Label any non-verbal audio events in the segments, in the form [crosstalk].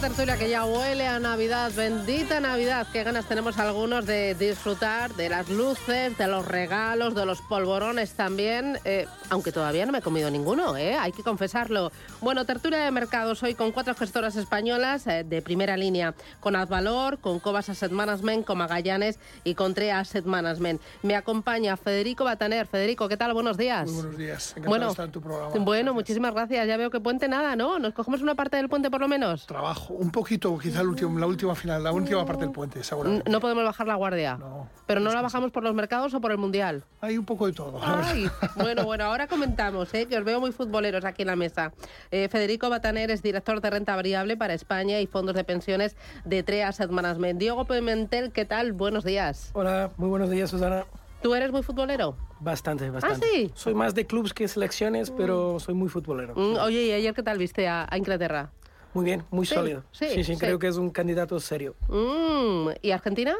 Tertulia que ya huele a Navidad, bendita Navidad. Qué ganas tenemos algunos de disfrutar de las luces, de los regalos, de los polvorones también. Eh, aunque todavía no me he comido ninguno, ¿eh? hay que confesarlo. Bueno, tertulia de mercados hoy con cuatro gestoras españolas eh, de primera línea, con Advalor, con Cobas Asset Management, con Magallanes y con Trea Asset Management. Me acompaña Federico Bataner. Federico, ¿qué tal? Buenos días. Muy buenos días. Encantado Bueno, de estar en tu programa. Bueno, Gracias. muchísimas gracias. Ya veo que puente nada, ¿no? ¿Nos cogemos una parte del puente por lo menos? Trabajo un poquito, quizá el último, la última final, la última parte del puente, seguramente. No podemos bajar la guardia. No. Pero no la bajamos por los mercados o por el mundial. Hay un poco de todo. Ay, bueno, bueno, ahora comentamos, ¿eh? que os veo muy futboleros aquí en la mesa. Eh, Federico Bataner es director de renta variable para España y fondos de pensiones de TREA Asset Management. Diego Pimentel, ¿qué tal? Buenos días. Hola, muy buenos días, Susana. ¿Tú eres muy futbolero? Bastante, bastante. ¿Ah, sí? Soy más de clubs que selecciones, pero soy muy futbolero. Mm, oye, ¿y ayer qué tal viste a, a Inglaterra? Muy bien, muy Sí, sólido. sí, sí, sí. creo que es un candidato serio. Mm, ¿Y Argentina?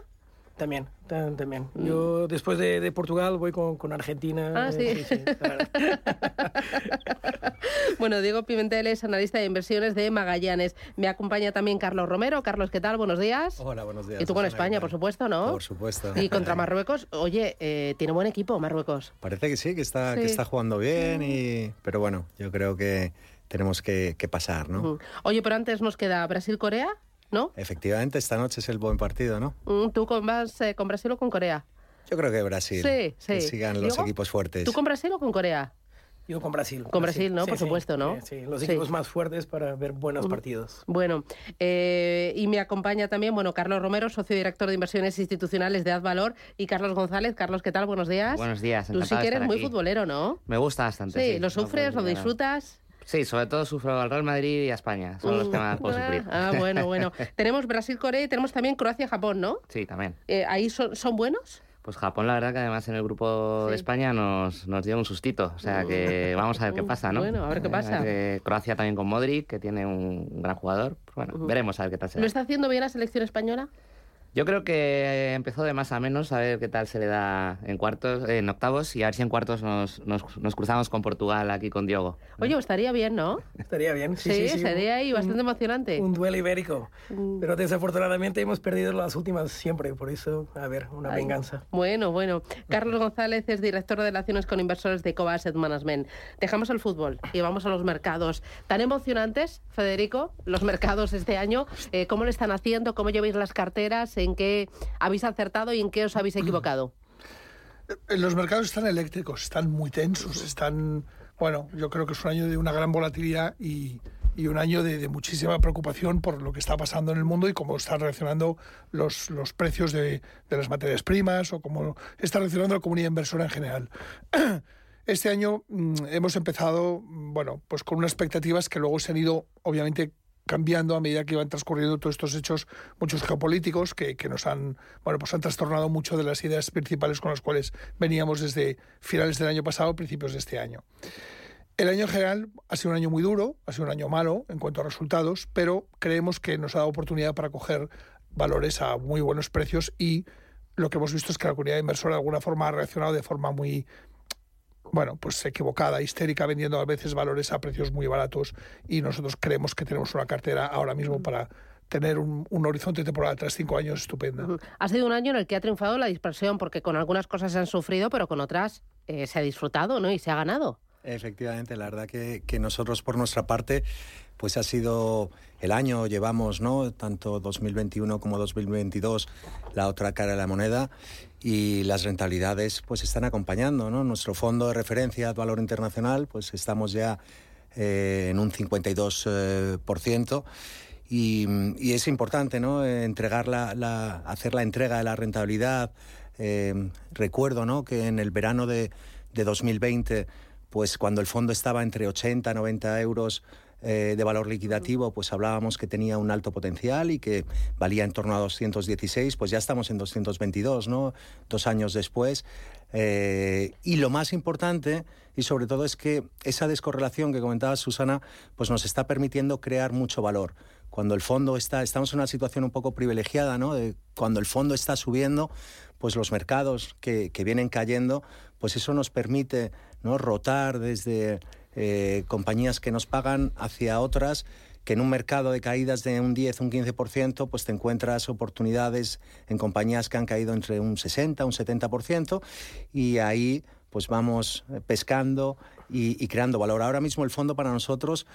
También, ta- también. Yo después de, de Portugal voy con, con Argentina. Mm. Ah, sí. claro. [laughs] Bueno, Diego Pimentel es analista de inversiones de Magallanes. Me acompaña también Carlos Romero. Carlos, ¿qué tal? Buenos días. Hola, buenos días. Y tú con España, ¿qué por supuesto, ¿no? Por supuesto. Y contra Marruecos, oye, eh, tiene buen equipo Marruecos. Parece que sí, que está, Sí. que está jugando bien, y... pero bueno, yo creo que tenemos que, que pasar, ¿no? Oye, pero antes nos queda Brasil-Corea, ¿no? Efectivamente, esta noche es el buen partido, ¿no? Mm, ¿Tú con, vas eh, con Brasil o con Corea? Yo creo que Brasil. Sí, sí. Que sigan los Diego, equipos fuertes. ¿Tú con Brasil o con Corea? Yo con Brasil. Con Brasil, ¿no? Por supuesto, ¿no? Sí, sí, los Sí. equipos más fuertes para ver buenos partidos. Bueno, eh, y me acompaña también, bueno, Carlos Romero, socio director de inversiones institucionales de Advalor, y Carlos González. Carlos, ¿qué tal? Buenos días. Buenos días, Tú sí que eres muy aquí. futbolero, ¿no? Me gusta bastante. Sí, Sí, lo sufres, lo disfrutas. Sí, sobre todo sufro al Real Madrid y a España. Son los que más puedo sufrir. Ah, bueno, bueno. [laughs] tenemos Brasil-Corea y tenemos también Croacia-Japón, ¿no? Sí, también. Eh, ¿Ahí son, son buenos? Pues Japón, la verdad que además en el grupo Sí. de España nos, nos dio un sustito. O sea que vamos a ver qué pasa, ¿no? Bueno, a ver qué Eh, pasa. que Croacia también con Modric, que tiene un gran jugador. Bueno, veremos a ver qué tal se ¿Lo está haciendo bien la selección española? Yo creo que empezó de más a menos, a ver qué tal se le da en cuartos, en octavos, y a ver si en cuartos nos, nos, nos cruzamos con Portugal aquí con Diogo. Oye, estaría bien, ¿no? Estaría bien. Sí, Sí, sí, sí, sería ahí un- bastante emocionante. Un duelo ibérico. Mm. Pero desafortunadamente hemos perdido las últimas siempre. Por eso, a ver, una Ay. venganza. Bueno, bueno. Carlos [laughs] González es director de relaciones con inversores de Cova Asset Management. Dejamos el fútbol y vamos a los mercados. ¿Tan emocionantes, Federico, los mercados este año? Eh, ¿Cómo lo están haciendo? ¿Cómo lleváis las carteras? ¿En qué habéis acertado y en qué os habéis equivocado? Eh, Los mercados están eléctricos, están muy tensos, están... Bueno, yo creo que es un año de una gran volatilidad y, un año de, muchísima preocupación por lo que está pasando en el mundo y cómo están reaccionando los, los precios de, de las materias primas o cómo está reaccionando la comunidad inversora en general. [clears throat] Este año mm, hemos empezado, mm, bueno, pues con unas expectativas que luego se han ido, obviamente, cambiando a medida que iban transcurriendo todos estos hechos, muchos geopolíticos que, que nos han, bueno, pues han trastornado mucho de las ideas principales con las cuales veníamos desde finales del año pasado, principios de este año. El año en general ha sido un año muy duro, ha sido un año malo en cuanto a resultados, pero creemos que nos ha dado oportunidad para coger valores a muy buenos precios y lo que hemos visto es que la comunidad inversora de alguna forma ha reaccionado de forma muy, bueno, pues equivocada, histérica, vendiendo a veces valores a precios muy baratos y nosotros creemos que tenemos una cartera ahora mismo para tener un, un horizonte temporal tras cinco años estupenda. Ha sido un año en el que ha triunfado la dispersión, porque con algunas cosas se han sufrido, pero con otras eh, se ha disfrutado ¿no? y se ha ganado. Efectivamente, la verdad que, que nosotros por nuestra parte pues ha sido el año, llevamos, ¿no? Tanto 2021 como 2022, la otra cara de la moneda y las rentabilidades pues están acompañando, ¿no? Nuestro fondo de referencia valor internacional, pues estamos ya eh, en un 52%. Y, y, es importante ¿no? Entregar la, hacer la entrega de la rentabilidad. Eh, recuerdo ¿no? que en el verano de, de 2020, pues cuando el fondo estaba entre 80 y 90 euros eh, de valor liquidativo, pues hablábamos que tenía un alto potencial y que valía en torno a 216, pues ya estamos en 222, ¿no? Dos años después. Eh, y lo más importante, y sobre todo, es que esa descorrelación que comentaba Susana, pues nos está permitiendo crear mucho valor. Cuando el fondo está, estamos en una situación un poco privilegiada, ¿no? Cuando el fondo está subiendo, pues los mercados que, que vienen cayendo, pues eso nos permite ¿no? rotar desde eh, compañías que nos pagan hacia otras que en un mercado de caídas de un 10, un 15%, pues te encuentras oportunidades en compañías que han caído entre un 60, un 70%, y ahí pues vamos eh, pescando y, y creando valor. Ahora mismo el fondo para nosotros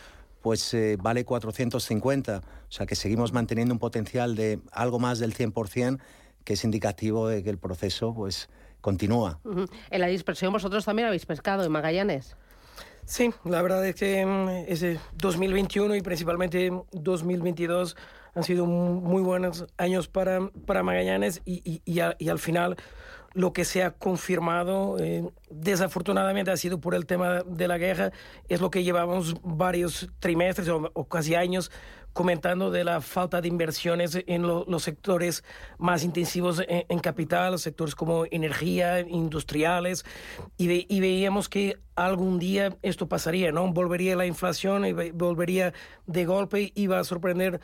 pues eh, vale 450, o sea que seguimos manteniendo un potencial de algo más del 100%, que es indicativo de que el proceso pues continúa. Uh -huh. En la dispersión vosotros también habéis pescado en Magallanes. Sí, la verdad es que mm, ese 2021 y principalmente 2022 han sido muy buenos años para, para Magallanes y, y, al final lo que se ha confirmado, eh, desafortunadamente ha sido por el tema de la guerra, es lo que llevamos varios trimestres o casi años comentando de la falta de inversiones en lo, los sectores más intensivos en, en, capital, sectores como energía, industriales, y, ve, y, veíamos que algún día esto pasaría, ¿no? Volvería la inflación y volvería de golpe, iba a sorprender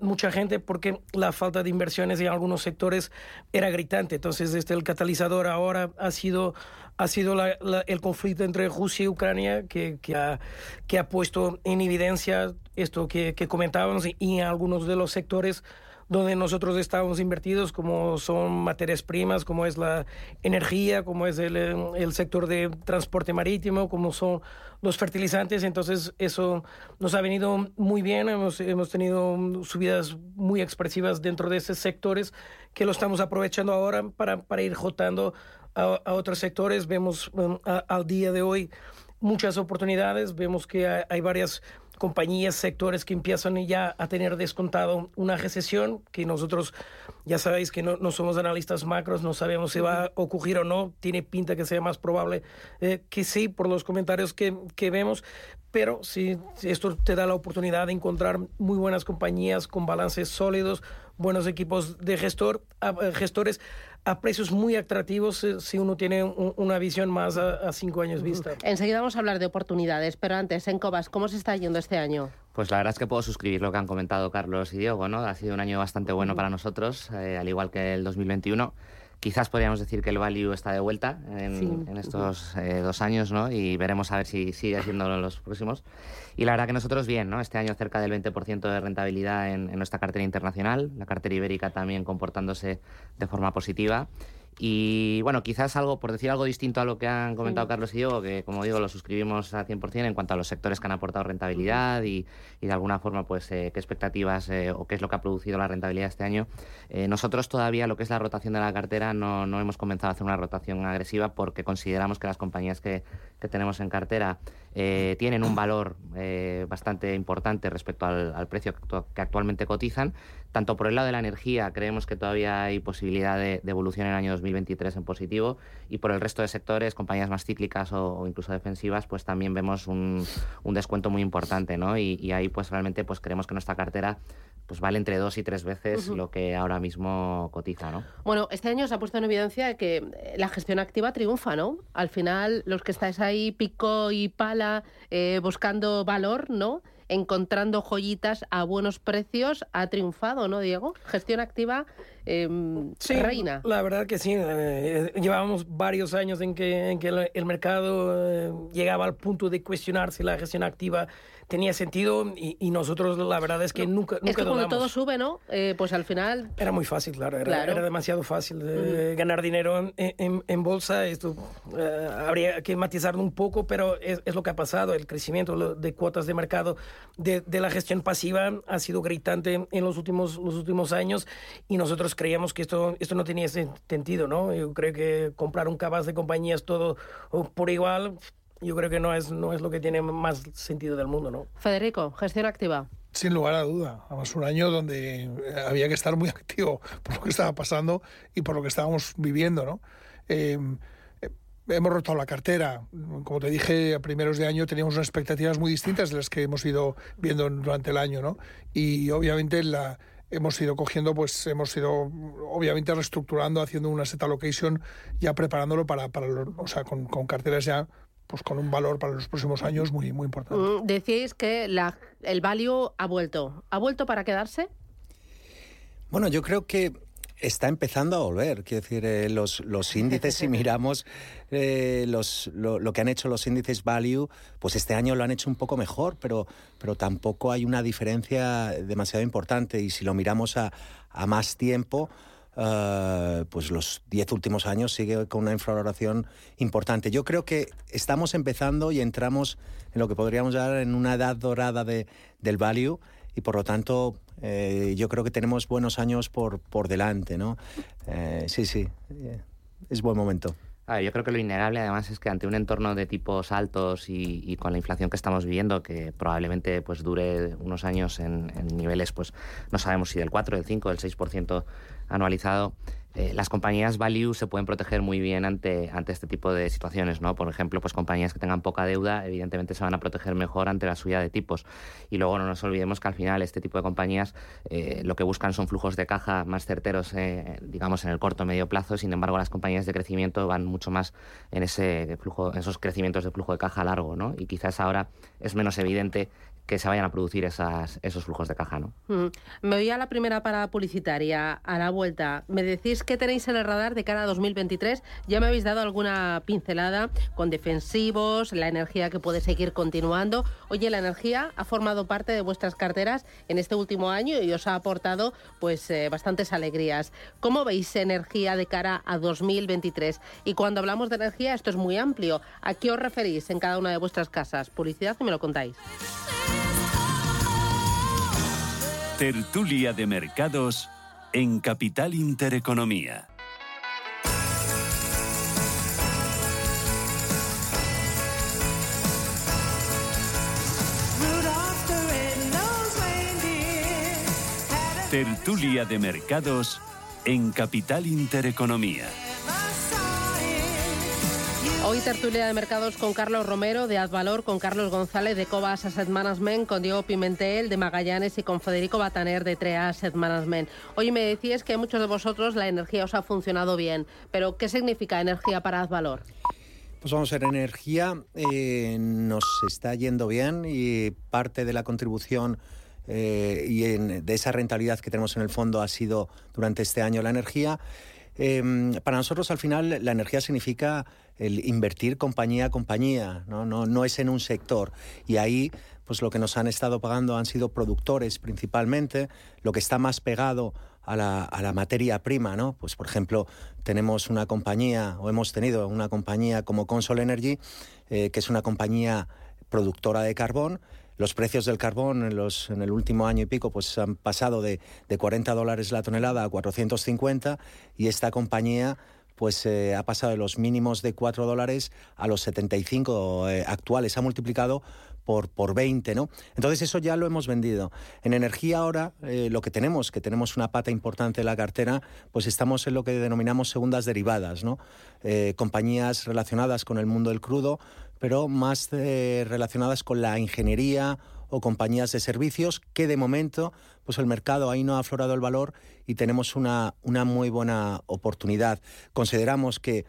mucha gente porque la falta de inversiones en algunos sectores era gritante. Entonces, este, el catalizador ahora ha sido ha sido la, la, el conflicto entre Rusia y Ucrania que, que, ha, que ha puesto en evidencia esto que, que comentábamos y, en algunos de los sectores donde nosotros estamos invertidos, como son materias primas, como es la energía, como es el, el, sector de transporte marítimo, como son los fertilizantes. Entonces, eso nos ha venido muy bien. Hemos, hemos tenido subidas muy expresivas dentro de esos sectores que lo estamos aprovechando ahora para, para ir jotando a, a otros sectores. Vemos um, a, al día de hoy muchas oportunidades. Vemos que hay, hay varias compañías, sectores que empiezan ya a tener descontado una recesión, que nosotros ya sabéis que no, no somos analistas macros, no sabemos si va a ocurrir o no, tiene pinta que sea más probable eh, que sí por los comentarios que, que vemos, pero si esto te da la oportunidad de encontrar muy buenas compañías con balances sólidos, buenos equipos de gestor, a, gestores a precios muy atractivos eh, si uno tiene un, una visión más a, a, cinco años vista. Enseguida vamos a hablar de oportunidades, pero antes, en Cobas, ¿cómo se está yendo este año? Pues la verdad es que puedo suscribir lo que han comentado Carlos y Diego, ¿no? Ha sido un año bastante bueno para nosotros, eh, al igual que el 2021. Quizás podríamos decir que el value está de vuelta en, sí. en estos eh, dos años, ¿no? Y veremos a ver si sigue siendo los próximos. Y la verdad que nosotros bien, ¿no? Este año cerca del 20% de rentabilidad en, en nuestra cartera internacional, la cartera ibérica también comportándose de forma positiva. Y bueno, quizás algo, por decir algo distinto a lo que han comentado. Carlos y yo, que como digo, lo suscribimos al 100% en cuanto a los sectores que han aportado rentabilidad y, y de alguna forma, pues, eh, qué expectativas eh, o qué es lo que ha producido la rentabilidad este año. Eh, nosotros todavía, lo que es la rotación de la cartera, no, no hemos comenzado a hacer una rotación agresiva porque consideramos que las compañías que, que tenemos en cartera eh, tienen un valor eh, bastante importante respecto al, al precio que, actualmente cotizan. Tanto por el lado de la energía, creemos que todavía hay posibilidad de, de, evolución en el año 2023 en positivo, y por el resto de sectores, compañías más cíclicas o, o incluso defensivas, pues también vemos un, un descuento muy importante, ¿no? Y, y, ahí, pues realmente, pues creemos que nuestra cartera pues vale entre dos y tres veces uh -huh. lo que ahora mismo cotiza, ¿no? Bueno, este año se ha puesto en evidencia que la gestión activa triunfa, ¿no? Al final, los que estáis ahí pico y pala eh, buscando valor, ¿no? encontrando joyitas a buenos precios ha triunfado, ¿no, Diego? Gestión activa em, reina. La verdad que sí. Eh, llevábamos varios años en que, en que el, mercado eh, llegaba al punto de cuestionar si la gestión activa tenía sentido y, nosotros la verdad es que nunca, nunca Es que cuando todo sube, ¿no? Eh, pues al final... Era muy fácil, claro. Era, era demasiado fácil ganar dinero en, en, bolsa. Esto habría que matizarlo un poco, pero es, es, lo que ha pasado. El crecimiento de cuotas de mercado de, de la gestión pasiva ha sido gritante en los últimos, los últimos años y nosotros creíamos que esto, esto no tenía sentido, ¿no? Yo creo que comprar un cabaz de compañías todo por igual, yo creo que no es, no es lo que tiene más sentido del mundo, ¿no? Federico, gestión activa. Sin lugar a duda. Además, un año donde había que estar muy [laughs] activo por lo que estaba pasando y por lo que estábamos viviendo, ¿no? Eh, eh, hemos roto la cartera. Como te dije, a primeros de año teníamos unas expectativas muy distintas de las que hemos ido viendo durante el año, ¿no? Y obviamente la, hemos ido cogiendo, pues hemos ido obviamente reestructurando, haciendo una set allocation, ya preparándolo para, para o sea, con, con, carteras ya pues con un valor para los próximos años muy, muy importante. Mm, decíais que la, el value ha vuelto. ¿Ha vuelto para quedarse? Bueno, yo creo que está empezando a volver. Quiero decir, eh, los, los, [laughs] índices, si miramos eh, los, lo, que han hecho los índices value, pues este año lo han hecho un poco mejor, pero, pero tampoco hay una diferencia demasiado importante. Y si lo miramos a, a más tiempo, uh, pues los diez últimos años sigue con una infravaloración importante. Yo creo que estamos empezando y entramos en lo que podríamos llamar en una edad dorada de, del value y por lo tanto eh, yo creo que tenemos buenos años por, por delante, ¿no? Eh, sí, sí, eh, es buen momento. yo creo que lo innegable además es que ante un entorno de tipos altos y, con la inflación que estamos viviendo, que probablemente pues dure unos años en, en niveles, pues no sabemos si del 4, del 5, del 6% anualizado, eh, las compañías value se pueden proteger muy bien ante, ante este tipo de situaciones, ¿no? Por ejemplo, pues compañías que tengan poca deuda, evidentemente se van a proteger mejor ante la subida de tipos. Y luego no nos olvidemos que al final este tipo de compañías eh, lo que buscan son flujos de caja más certeros, eh, digamos, en el corto o medio plazo. Sin embargo, las compañías de crecimiento van mucho más en ese flujo, en esos crecimientos de flujo de caja largo, ¿no? Y quizás ahora es menos evidente que se vayan a producir esos flujos de caja, ¿no? Mm. Me voy a la primera parada publicitaria, a la vuelta. Me decís que tenéis en el radar de cara a 2023. Ya me habéis dado alguna pincelada con defensivos, la energía que puede seguir continuando. Oye, la energía ha formado parte de vuestras carteras en este último año y os ha aportado pues eh, bastantes alegrías. ¿Cómo veis energía de cara a 2023? Y cuando hablamos de energía, esto es muy amplio. ¿A qué os referís en cada una de vuestras casas? Publicidad y me lo contáis. Tertulia de Mercados en Capital Intereconomía. Tertulia de Mercados en Capital Intereconomía. Hoy tertulia de mercados con Carlos Romero de Advalor, con Carlos González de Cobas Asset Management, con Diego Pimentel de Magallanes y con Federico Bataner de Trea Asset Management. Hoy me decías que muchos de vosotros la energía os ha funcionado bien, pero ¿qué significa energía para Advalor? Pues vamos a ver, energía eh, nos está yendo bien y parte de la contribución eh, y de esa rentabilidad que tenemos en el fondo ha sido durante este año la energía. Em, para nosotros al final la energía significa el invertir compañía a compañía, ¿no? No, no es en un sector. Y ahí pues lo que nos han estado pagando han sido productores principalmente, lo que está más pegado a la, a la, materia prima, ¿no? Pues por ejemplo, tenemos una compañía, o hemos tenido una compañía como Consol Energy, eh, que es una compañía productora de carbón, los precios del carbón en, los, en el último año y pico pues han pasado de, de 40 dólares la tonelada a 450 y esta compañía pues eh, ha pasado de los mínimos de 4 dólares a los 75 eh, actuales. Ha multiplicado por, por 20, ¿no? Entonces eso ya lo hemos vendido. En energía ahora eh, lo que tenemos, que tenemos una pata importante en la cartera, pues estamos en lo que denominamos segundas derivadas, ¿no? compañías relacionadas con el mundo del crudo, pero más eh, relacionadas con la ingeniería o compañías de servicios, que de momento pues el mercado ahí no ha aflorado el valor y tenemos una, una muy buena oportunidad. Consideramos que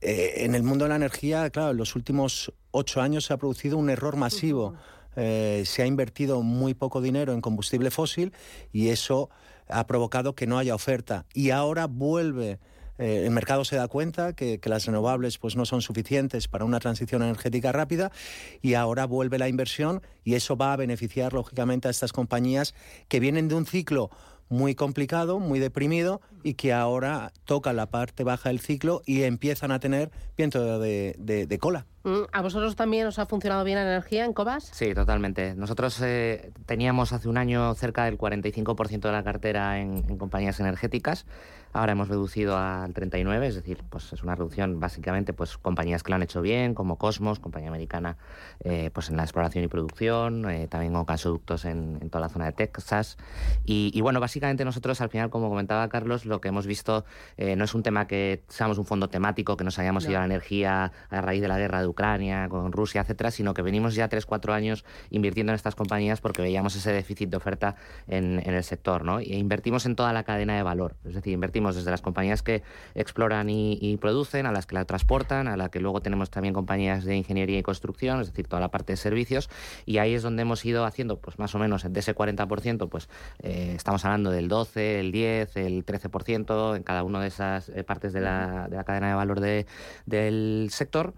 eh, en el mundo de la energía, claro, en los últimos ocho años se ha producido un error masivo. eh, se ha invertido muy poco dinero en combustible fósil y eso ha provocado que no haya oferta. Y ahora vuelve eh, el mercado se da cuenta que, las renovables pues, no son suficientes para una transición energética rápida y ahora vuelve la inversión y eso va a beneficiar lógicamente a estas compañías que vienen de un ciclo muy complicado, muy deprimido y que ahora tocan la parte baja del ciclo y empiezan a tener viento de cola. Mm, ¿A vosotros también os ha funcionado bien la energía en Cobas? Sí, totalmente. Nosotros eh, teníamos hace un año cerca del 45% de la cartera en, compañías energéticas. Ahora hemos reducido al 39%, es decir, pues es una reducción básicamente pues compañías que lo han hecho bien, como Cosmos, compañía americana eh, pues en la exploración y producción, eh, también con gasoductos en, toda la zona de Texas. Y, bueno, básicamente nosotros al final, como comentaba Carlos, lo que hemos visto no es un tema que seamos un fondo temático, que nos hayamos ido a la energía a raíz de la guerra de Ucrania, con Rusia, etcétera, sino que venimos ya tres, cuatro años invirtiendo en estas compañías porque veíamos ese déficit de oferta en, el sector, ¿no? E invertimos en toda la cadena de valor, es decir, invertimos desde las compañías que exploran y, producen, a las que la transportan, a la que luego tenemos también compañías de ingeniería y construcción, es decir, toda la parte de servicios, y ahí es donde hemos ido haciendo, pues más o menos de ese 40%, pues eh, estamos hablando del 12, el 10, el 13% en cada una de esas eh, partes de la, de la cadena de valor de, del sector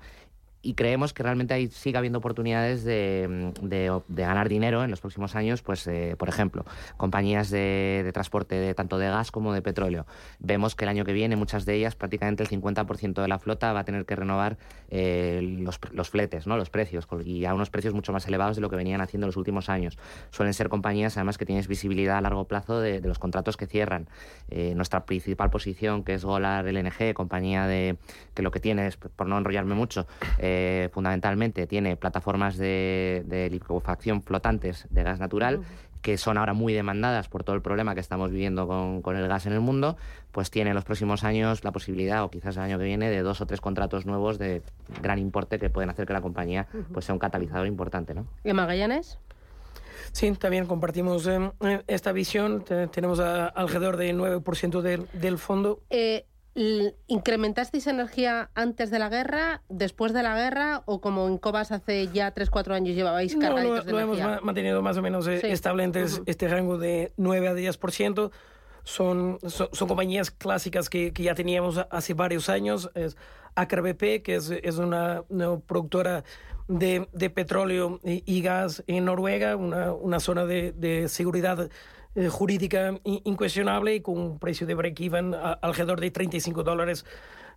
y creemos que realmente ahí sigue habiendo oportunidades de, de, ganar dinero en los próximos años, pues eh, por ejemplo, compañías de, transporte de, tanto de gas como de petróleo. Vemos que el año que viene muchas de ellas, prácticamente el 50% de la flota va a tener que renovar eh, los, los, fletes, ¿no? los precios, y a unos precios mucho más elevados de lo que venían haciendo en los últimos años. Suelen ser compañías además que tienes visibilidad a largo plazo de, los contratos que cierran. Eh, nuestra principal posición, que es Golar LNG, compañía de que lo que tiene es, por no enrollarme mucho, eh, fundamentalmente tiene plataformas de, liquefacción flotantes de gas natural que son ahora muy demandadas por todo el problema que estamos viviendo con, el gas en el mundo, pues tiene en los próximos años la posibilidad, o quizás el año que viene, de dos o tres contratos nuevos de gran importe que pueden hacer que la compañía pues, sea un catalizador importante. ¿no? ¿Y Magallanes? Sí, también compartimos eh, esta visión. tenemos alrededor del 9% del, del fondo. Eh, ¿Incrementasteis energía antes de la guerra, después de la guerra o como en Cobas hace ya 3-4 años llevabais cargaditos no, lo, lo hemos mantenido más o menos eh, estable en este rango de 9 a 10%. Son, son, son compañías clásicas que, que, ya teníamos hace varios años. Es Aker BP, que es, es una, productora de, de petróleo y, y, gas en Noruega, una, una zona de, de seguridad eh, jurídica incuestionable y con un precio de break-even alrededor de 35 dólares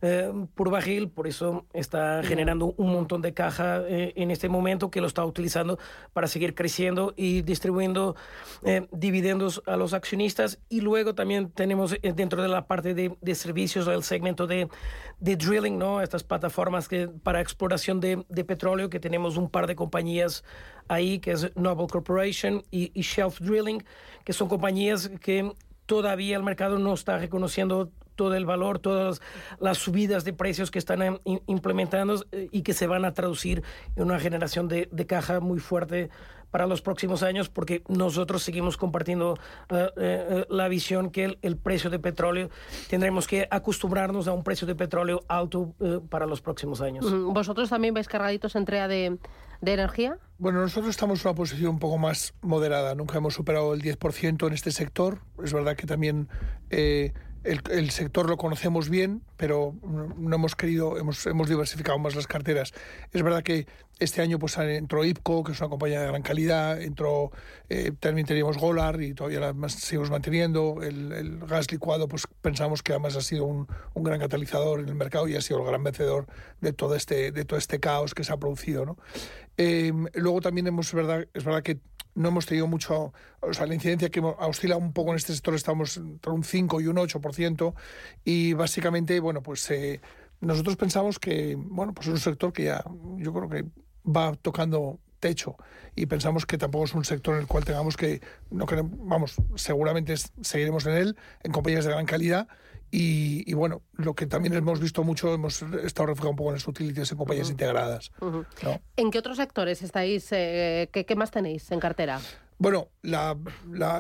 eh, por barril, por eso está generando un montón de caja eh, en este momento que lo está utilizando para seguir creciendo y distribuyendo eh, dividendos a los accionistas. Y luego también tenemos dentro de la parte de, de servicios el segmento de, de, drilling, ¿no? estas plataformas que, para exploración de, de, petróleo, que tenemos un par de compañías ahí, que es Noble Corporation y, y Shelf Drilling, que son compañías que todavía el mercado no está reconociendo todo el valor, todas las subidas de precios que están em, implementando eh, y que se van a traducir en una generación de, caja muy fuerte para los próximos años, porque nosotros seguimos compartiendo eh, eh, la visión que el, precio de petróleo tendremos que acostumbrarnos a un precio de petróleo alto para los próximos años. ¿Vosotros también veis cargaditos entrega de, de energía? Bueno, nosotros estamos en una posición un poco más moderada. Nunca hemos superado el 10% en este sector. Es verdad que también el, sector lo conocemos bien, pero no hemos querido, hemos, hemos diversificado más las carteras. Es verdad que este año pues entró IPCO, que es una compañía de gran calidad, entró, eh, también teníamos Golar y todavía la seguimos manteniendo. El, gas licuado, pues pensamos que además ha sido un, un, gran catalizador en el mercado y ha sido el gran vencedor de todo este, de todo este caos que se ha producido. ¿no? Eh, luego también hemos, es verdad, es verdad que no hemos tenido mucho, o sea, la incidencia que oscila un poco en este sector, estamos entre un 5 y un 8%, y básicamente, bueno, pues eh, nosotros pensamos que, bueno, pues es un sector que ya, yo creo que va tocando techo y pensamos que tampoco es un sector en el cual tengamos que, no queremos, vamos, seguramente seguiremos en él, en compañías de gran calidad, y, bueno, lo que también hemos visto mucho, hemos estado reflejado un poco en las utilities en compañías integradas. ¿En qué otros sectores estáis? Eh, qué, más tenéis en cartera? Bueno, la,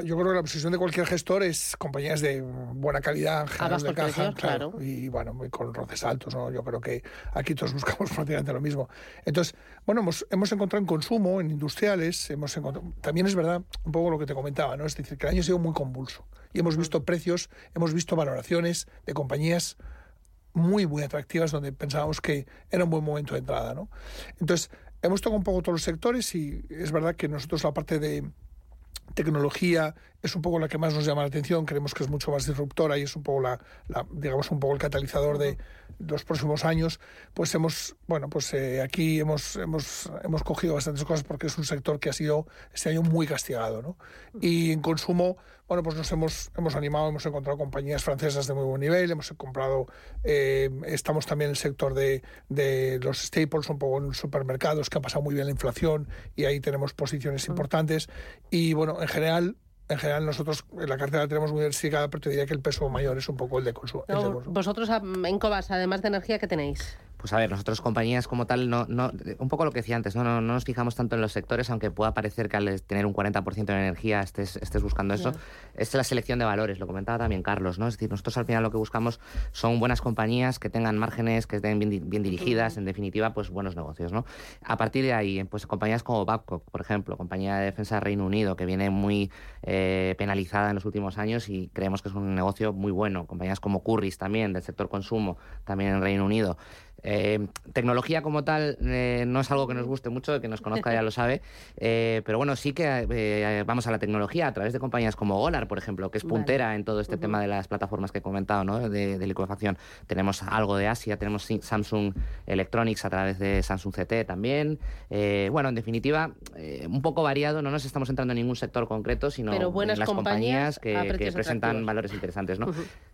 yo creo que la posición de cualquier gestor es compañías de buena calidad en general de caja, claro, y bueno, con roces altos, ¿no? Yo creo que aquí todos buscamos [laughs] prácticamente lo mismo. Entonces, bueno, hemos, hemos encontrado en consumo, en industriales, hemos encontrado, también es verdad un poco lo que te comentaba, ¿no? Es decir, que el año ha sido muy convulso y hemos visto precios, hemos visto valoraciones de compañías muy, muy atractivas donde pensábamos que era un buen momento de entrada, ¿no? Entonces, hemos tocado un poco todos los sectores y es verdad que nosotros la parte de tecnología es un poco la que más nos llama la atención, creemos que es mucho más disruptora y es un poco la, digamos un poco el catalizador de los próximos años, pues hemos bueno, pues eh, aquí hemos hemos hemos cogido bastantes cosas porque es un sector que ha sido este año muy castigado, ¿no? Y en consumo, bueno, pues nos hemos hemos animado, hemos encontrado compañías francesas de muy buen nivel, hemos comprado eh, estamos también en el sector de, de los staples, un poco en supermercados que ha pasado muy bien la inflación y ahí tenemos posiciones importantes y bueno, en general en general nosotros en la cartera la tenemos muy diversificada, pero te diría que el peso mayor es un poco el de consumo. vosotros en Cobas, además de energía, ¿qué tenéis? Pues a ver, nosotros compañías como tal, no, no, un poco lo que decía antes, no, no, nos fijamos tanto en los sectores, aunque pueda parecer que al tener un 40% de energía estés, estés buscando eso. Es la selección de valores, lo comentaba también Carlos, ¿no? Es decir, nosotros al final lo que buscamos son buenas compañías que tengan márgenes, que estén bien, dirigidas, en definitiva, pues buenos negocios, ¿no? A partir de ahí, pues compañías como Babcock, por ejemplo, compañía de defensa de Reino Unido, que viene muy eh, penalizada en los últimos años y creemos que es un negocio muy bueno. Compañías como Currys también, del sector consumo, también en Reino Unido. Eh, tecnología como tal eh, no es algo que nos guste mucho, que nos conozca ya lo [laughs] sabe, eh, pero bueno, sí que vamos a la tecnología a través de compañías como Golar, por ejemplo, que es puntera en todo este tema de las plataformas que he comentado, ¿no? de, de, liquefacción. Tenemos algo de Asia, tenemos Samsung Electronics a través de Samsung CT también. bueno, en definitiva, un poco variado, no nos estamos entrando en ningún sector concreto, sino en las compañías, que, presentan valores interesantes. ¿no?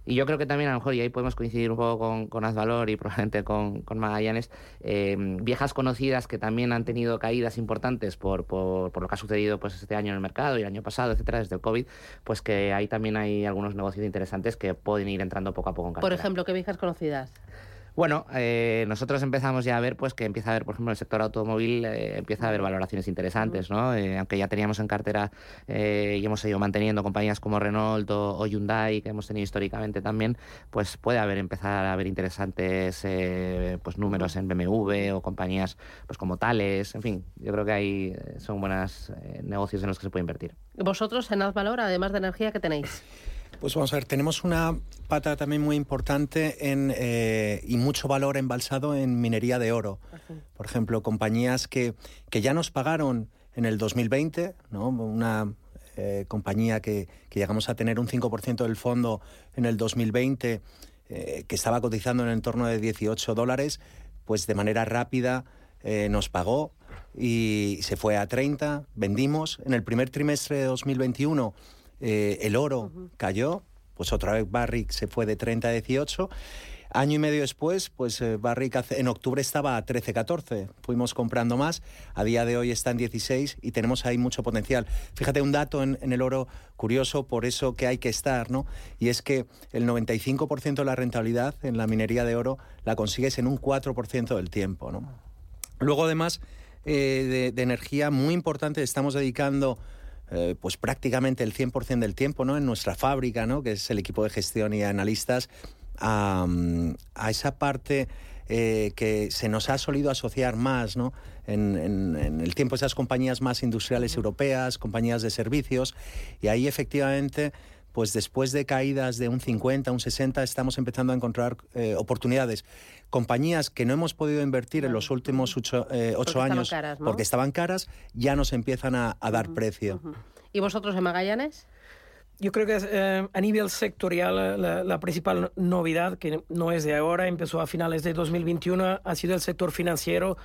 Y yo creo que también a lo mejor, y ahí podemos coincidir un poco con, con Azvalor y probablemente con con, Magallanes, eh, viejas conocidas que también han tenido caídas importantes por, por, por, lo que ha sucedido pues, este año en el mercado y el año pasado, etcétera, desde el COVID, pues que ahí también hay algunos negocios interesantes que pueden ir entrando poco a poco en cartera. Por ejemplo, ¿qué viejas conocidas? Bueno, eh, nosotros empezamos ya a ver pues que empieza a haber, por ejemplo, en el sector automóvil eh, empieza a haber valoraciones interesantes, ¿no? Eh, aunque ya teníamos en cartera y hemos seguido manteniendo compañías como Renault o, Hyundai que hemos tenido históricamente también, pues puede haber empezar a haber interesantes pues números en BMW o compañías pues como Tales, en fin, yo creo que ahí son buenos negocios en los que se puede invertir. Vosotros en Valor, además de energía, ¿qué tenéis? Pues vamos a ver, tenemos una pata también muy importante en, eh, y mucho valor embalsado en minería de oro. Por ejemplo, compañías que, que ya nos pagaron en el 2020, ¿no? una eh, compañía que, que, llegamos a tener un 5% del fondo en el 2020, eh, que estaba cotizando en el entorno de 18 dólares, pues de manera rápida nos pagó y se fue a 30, vendimos. En el primer trimestre de 2021 eh, el oro cayó, pues otra vez Barrick se fue de 30 a 18. Año y medio después, pues eh, Barrick en octubre estaba a 13, 14. Fuimos comprando más. A día de hoy está en 16 y tenemos ahí mucho potencial. Fíjate un dato en, el oro curioso, por eso que hay que estar, ¿no? Y es que el 95% de la rentabilidad en la minería de oro la consigues en un 4% del tiempo, ¿no? Luego, además, eh, de, de energía muy importante, estamos dedicando eh, pues prácticamente el 100% del tiempo ¿no? en nuestra fábrica, ¿no? que es el equipo de gestión y analistas, a, esa parte eh, que se nos ha solido asociar más ¿no? en, en, el tiempo esas compañías más industriales europeas, compañías de servicios, y ahí efectivamente pues después de caídas de un 50, un 60, estamos empezando a encontrar eh, oportunidades. Compañías que no hemos podido invertir en los últimos ocho, eh, años porque estaban caras, ya nos empiezan a, dar precio. ¿Y vosotros en Magallanes? Yo creo que eh, a nivel sectorial la, la, principal novedad, que no es de ahora, empezó a finales de 2021, ha sido el sector financiero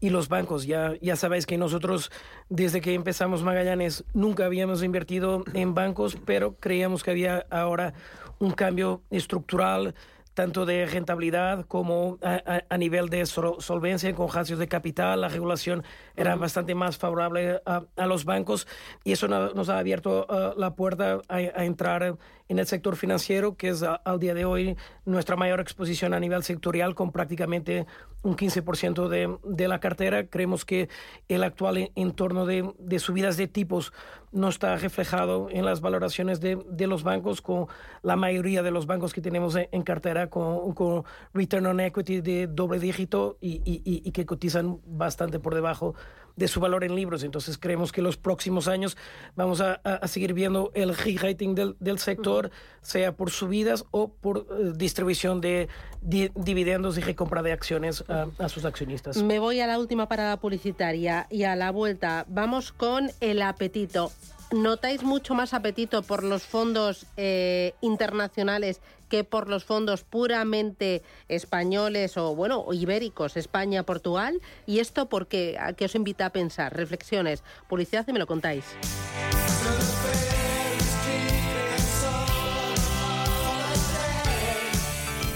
y los bancos. Ya, ya sabéis que nosotros, desde que empezamos Magallanes, nunca habíamos invertido en bancos, pero creíamos que había ahora un cambio estructural tanto de rentabilidad como a, nivel de solvencia con ratios de capital. La regulación era bastante más favorable a, los bancos y eso nos ha abierto uh, la puerta a, entrar en el sector financiero, que es al día de hoy nuestra mayor exposición a nivel sectorial, con prácticamente un 15% de, de la cartera. Creemos que el actual entorno de, de subidas de tipos no está reflejado en las valoraciones de, de, los bancos, con la mayoría de los bancos que tenemos en, cartera con, con, return on equity de doble dígito y, y, y, que cotizan bastante por debajo de su valor en libros. Entonces creemos que los próximos años vamos a, a seguir viendo el re-rating del, del, sector, sea por subidas o por eh, distribución de dividendos y recompra de acciones a, sus accionistas. Me voy a la última parada publicitaria y a la vuelta vamos con el apetito. ¿Notáis mucho más apetito por los fondos eh, internacionales que por los fondos puramente españoles o bueno ibéricos, España, Portugal? ¿Y esto por qué? ¿A qué os invita a pensar? Reflexiones, publicidad y me lo contáis.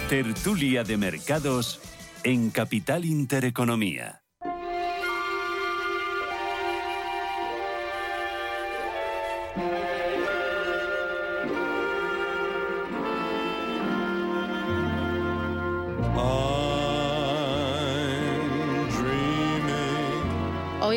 Tertulia de mercados en Capital Intereconomía.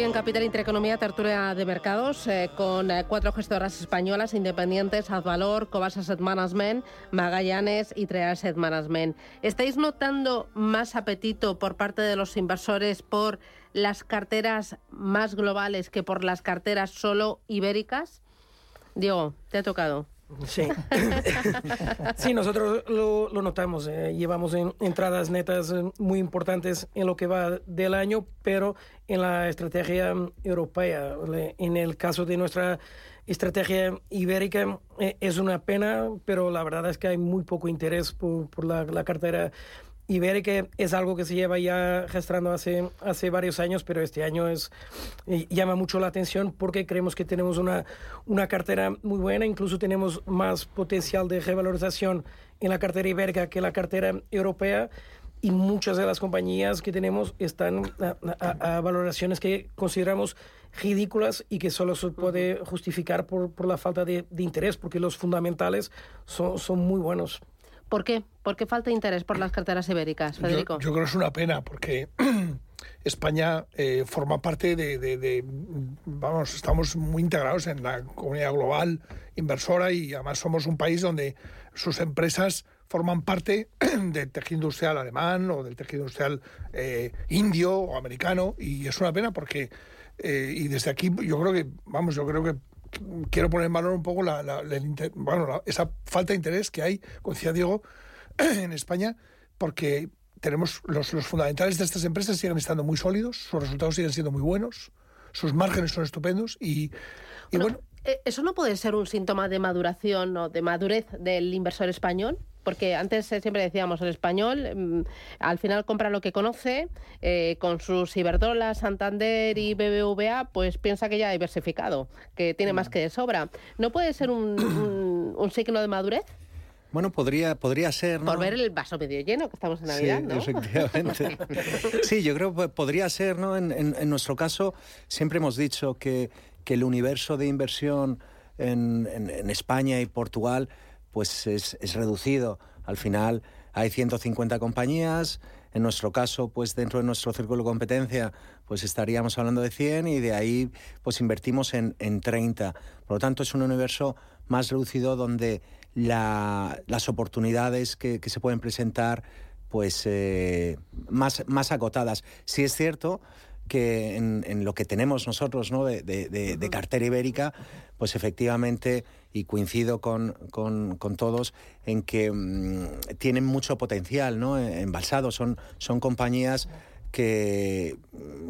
En Capital Intereconomía, tertulia de mercados eh, con eh, cuatro gestoras españolas independientes, Advalor, Cobas Asset Management, Magallanes y Treas Asset Management. ¿Estáis notando más apetito por parte de los inversores por las carteras más globales que por las carteras solo ibéricas? Diego, te ha tocado. Sí, [laughs] sí nosotros lo, notamos. Eh, llevamos entradas netas eh, muy importantes en lo que va del año, pero en la estrategia europea, en el caso de nuestra estrategia ibérica, eh, es una pena, pero la verdad es que hay muy poco interés por, por la, la cartera Ibérica es algo que se lleva ya gestando hace, hace varios años, pero este año es, llama mucho la atención porque creemos que tenemos una, una cartera muy buena, incluso tenemos más potencial de revalorización en la cartera ibérica que la cartera europea. Y muchas de las compañías que tenemos están a, valoraciones que consideramos ridículas y que solo se puede justificar por, por la falta de, de, interés, porque los fundamentales son, son muy buenos. ¿Por qué? ¿Por qué falta interés por las carteras ibéricas, Federico? Yo, creo que es una pena porque [clears throat] España eh, forma parte de, vamos, estamos muy integrados en la comunidad global inversora y además somos un país donde sus empresas forman parte [clears throat] del tejido industrial alemán o del tejido industrial eh, indio o americano y es una pena porque eh, y desde aquí yo creo que vamos yo creo que quiero poner en valor un poco la, bueno, esa falta de interés que hay, como decía Diego, [clears throat] en España, porque tenemos los, fundamentales de estas empresas siguen estando muy sólidos, sus resultados siguen siendo muy buenos, sus márgenes son estupendos y, bueno, eh, ¿Eso no puede ser un síntoma de maduración o de madurez del inversor español? Porque antes eh, siempre decíamos el español mm, al final compra lo que conoce eh, con sus Iberdrola, Santander y BBVA pues piensa que ya ha diversificado que tiene más que de sobra ¿no puede ser [clears throat] un, un, signo de madurez? Bueno, podría, podría ser, Por ver el vaso medio lleno, que estamos en Navidad, sí, ¿no? efectivamente. [laughs] sí, yo creo que podría ser, ¿no? En, en, nuestro caso, siempre hemos dicho que, que el universo de inversión en, en España y Portugal pues es, reducido. Al final hay 150 compañías, en nuestro caso, pues dentro de nuestro círculo de competencia, pues estaríamos hablando de 100 y de ahí pues invertimos en, en 30. Por lo tanto, es un universo más reducido donde las oportunidades que, se pueden presentar pues eh, más, más acotadas. Sí es cierto que en, lo que tenemos nosotros ¿no? de, de, cartera ibérica, pues efectivamente, y coincido con, con, con todos, en que mm, tienen mucho potencial ¿no? embalsado. Son, son compañías que,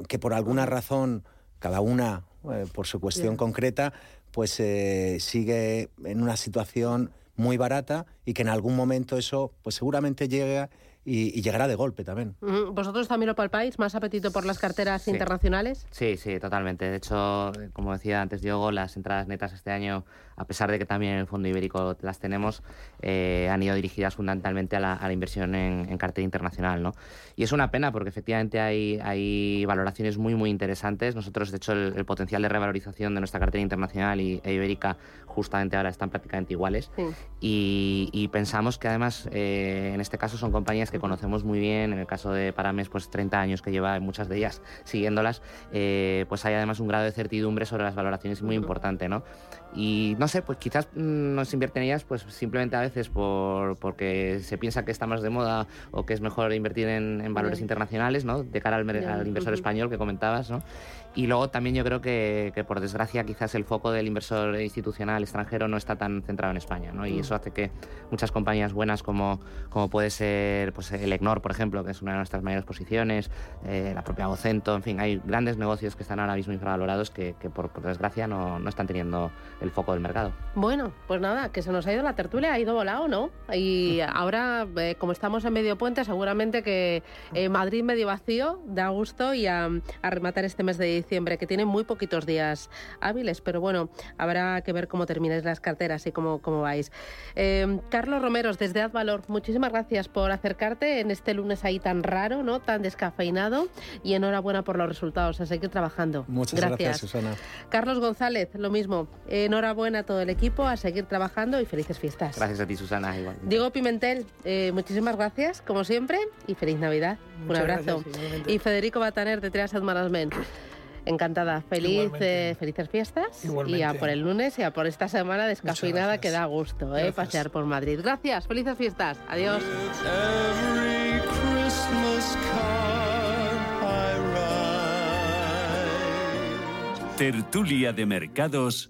que por alguna razón, cada una eh, por su cuestión concreta, pues eh, sigue en una situación muy barata y que en algún momento eso pues seguramente llegue y, llegará de golpe también. ¿Vosotros también lo palpáis? ¿Más apetito por las carteras internacionales? Sí, sí, totalmente. De hecho, como decía antes Diogo, las entradas netas este año, a pesar de que también en el Fondo Ibérico las tenemos, eh, han ido dirigidas fundamentalmente a la, inversión en, cartera internacional. ¿no? Y es una pena porque efectivamente hay, hay valoraciones muy, muy interesantes. Nosotros, de hecho, el, potencial de revalorización de nuestra cartera internacional y, e ibérica justamente ahora están prácticamente iguales. Y, pensamos que además, eh, en este caso, son compañías que conocemos muy bien, en el caso de Parames, pues 30 años que lleva muchas de ellas siguiéndolas, eh, pues hay además un grado de certidumbre sobre las valoraciones muy importante, ¿no? Y no sé, pues quizás mm, no se invierten ellas pues simplemente a veces por, porque se piensa que está más de moda o que es mejor invertir en, valores internacionales, ¿no? De cara al, al inversor español que comentabas, ¿no? Y luego también yo creo que, que, por desgracia quizás el foco del inversor institucional extranjero no está tan centrado en España, ¿no? Y eso hace que muchas compañías buenas como, como puede ser pues, el EGNOR, por ejemplo, que es una de nuestras mayores posiciones, eh, la propia Vocento, en fin, hay grandes negocios que están ahora mismo infravalorados que, que por, por, desgracia no, no están teniendo el foco del mercado. Bueno, pues nada, que se nos ha ido la tertulia, ha ido volado, ¿no? Y [laughs] ahora, eh, como estamos en medio puente, seguramente que eh, Madrid medio vacío, da gusto y a, rematar este mes de diciembre, que tiene muy poquitos días hábiles, pero bueno, habrá que ver cómo termináis las carteras y cómo, cómo vais. Eh, Carlos Romeros, desde Advalor, muchísimas gracias por acercarte en este lunes ahí tan raro, ¿no? Tan descafeinado y enhorabuena por los resultados, a seguir trabajando. Muchas gracias, Susana. Carlos González, lo mismo. Enhorabuena a todo el equipo, a seguir trabajando y felices fiestas. Gracias a ti, Susana. Igual. Diego Pimentel, eh, muchísimas gracias, como siempre, y feliz Navidad. Un abrazo. y Federico Bataner, de Trias Management. Encantada, feliz, eh, felices fiestas y a por el lunes y a por esta semana descafeinada que da gusto eh, pasear por Madrid. Gracias, felices fiestas, adiós. Tertulia de mercados